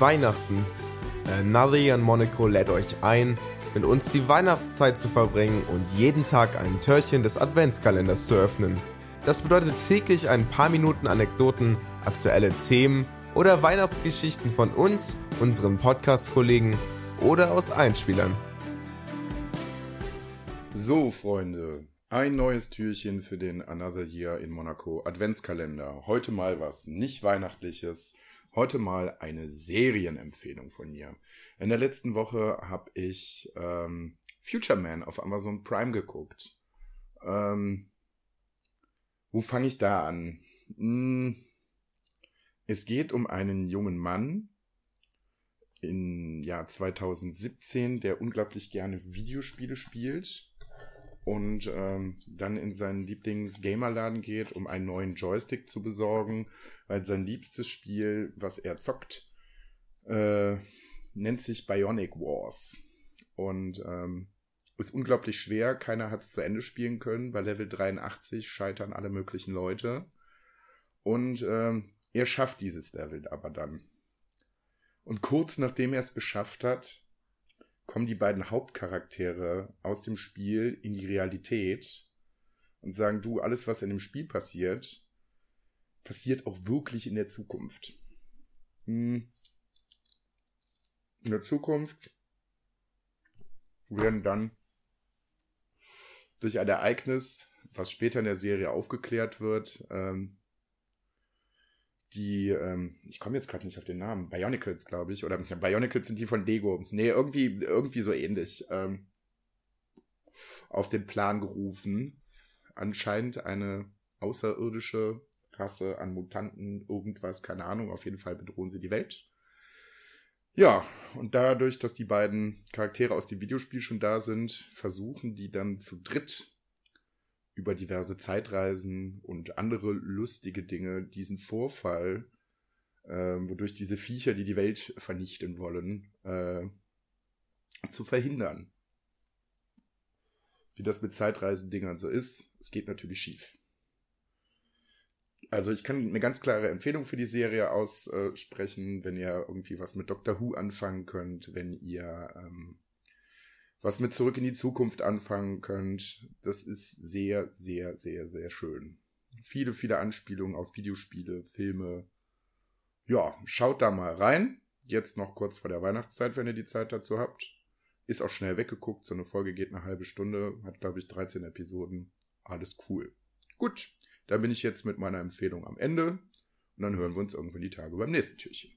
Weihnachten. Another in Monaco lädt euch ein, mit uns die Weihnachtszeit zu verbringen und jeden Tag ein Türchen des Adventskalenders zu öffnen. Das bedeutet täglich ein paar Minuten Anekdoten, aktuelle Themen oder Weihnachtsgeschichten von uns, unseren Podcast-Kollegen oder aus Einspielern. So, Freunde, ein neues Türchen für den Another Year in Monaco Adventskalender. Heute mal was nicht Weihnachtliches. Heute mal eine Serienempfehlung von mir. In der letzten Woche habe ich ähm, Future Man auf Amazon Prime geguckt. Ähm, wo fange ich da an? Hm, es geht um einen jungen Mann im Jahr 2017, der unglaublich gerne Videospiele spielt und ähm, dann in seinen Lieblings-Gamerladen geht, um einen neuen Joystick zu besorgen, weil sein liebstes Spiel, was er zockt, äh, nennt sich Bionic Wars. Und ähm, ist unglaublich schwer. Keiner hat es zu Ende spielen können. Bei Level 83 scheitern alle möglichen Leute. Und ähm, er schafft dieses Level aber dann. Und kurz nachdem er es geschafft hat, kommen die beiden Hauptcharaktere aus dem Spiel in die Realität und sagen, du, alles, was in dem Spiel passiert, passiert auch wirklich in der Zukunft. Hm. In der Zukunft werden dann durch ein Ereignis, was später in der Serie aufgeklärt wird, ähm, die, ähm, ich komme jetzt gerade nicht auf den Namen, Bionicles, glaube ich, oder Bionicles sind die von Lego. Nee, irgendwie, irgendwie so ähnlich. Ähm, auf den Plan gerufen. Anscheinend eine außerirdische Rasse an Mutanten, irgendwas, keine Ahnung, auf jeden Fall bedrohen sie die Welt. Ja, und dadurch, dass die beiden Charaktere aus dem Videospiel schon da sind, versuchen die dann zu dritt über diverse Zeitreisen und andere lustige Dinge diesen Vorfall, äh, wodurch diese Viecher, die die Welt vernichten wollen, äh, zu verhindern. Wie das mit Zeitreisendingern so ist, es geht natürlich schief. Also ich kann eine ganz klare Empfehlung für die Serie aussprechen, wenn ihr irgendwie was mit Doctor Who anfangen könnt, wenn ihr ähm, was mit Zurück in die Zukunft anfangen könnt. Das ist sehr, sehr, sehr, sehr schön. Viele, viele Anspielungen auf Videospiele, Filme. Ja, schaut da mal rein. Jetzt noch kurz vor der Weihnachtszeit, wenn ihr die Zeit dazu habt. Ist auch schnell weggeguckt. So eine Folge geht eine halbe Stunde. Hat, glaube ich, 13 Episoden. Alles cool. Gut, dann bin ich jetzt mit meiner Empfehlung am Ende. Und dann hören wir uns irgendwann die Tage beim nächsten Türchen.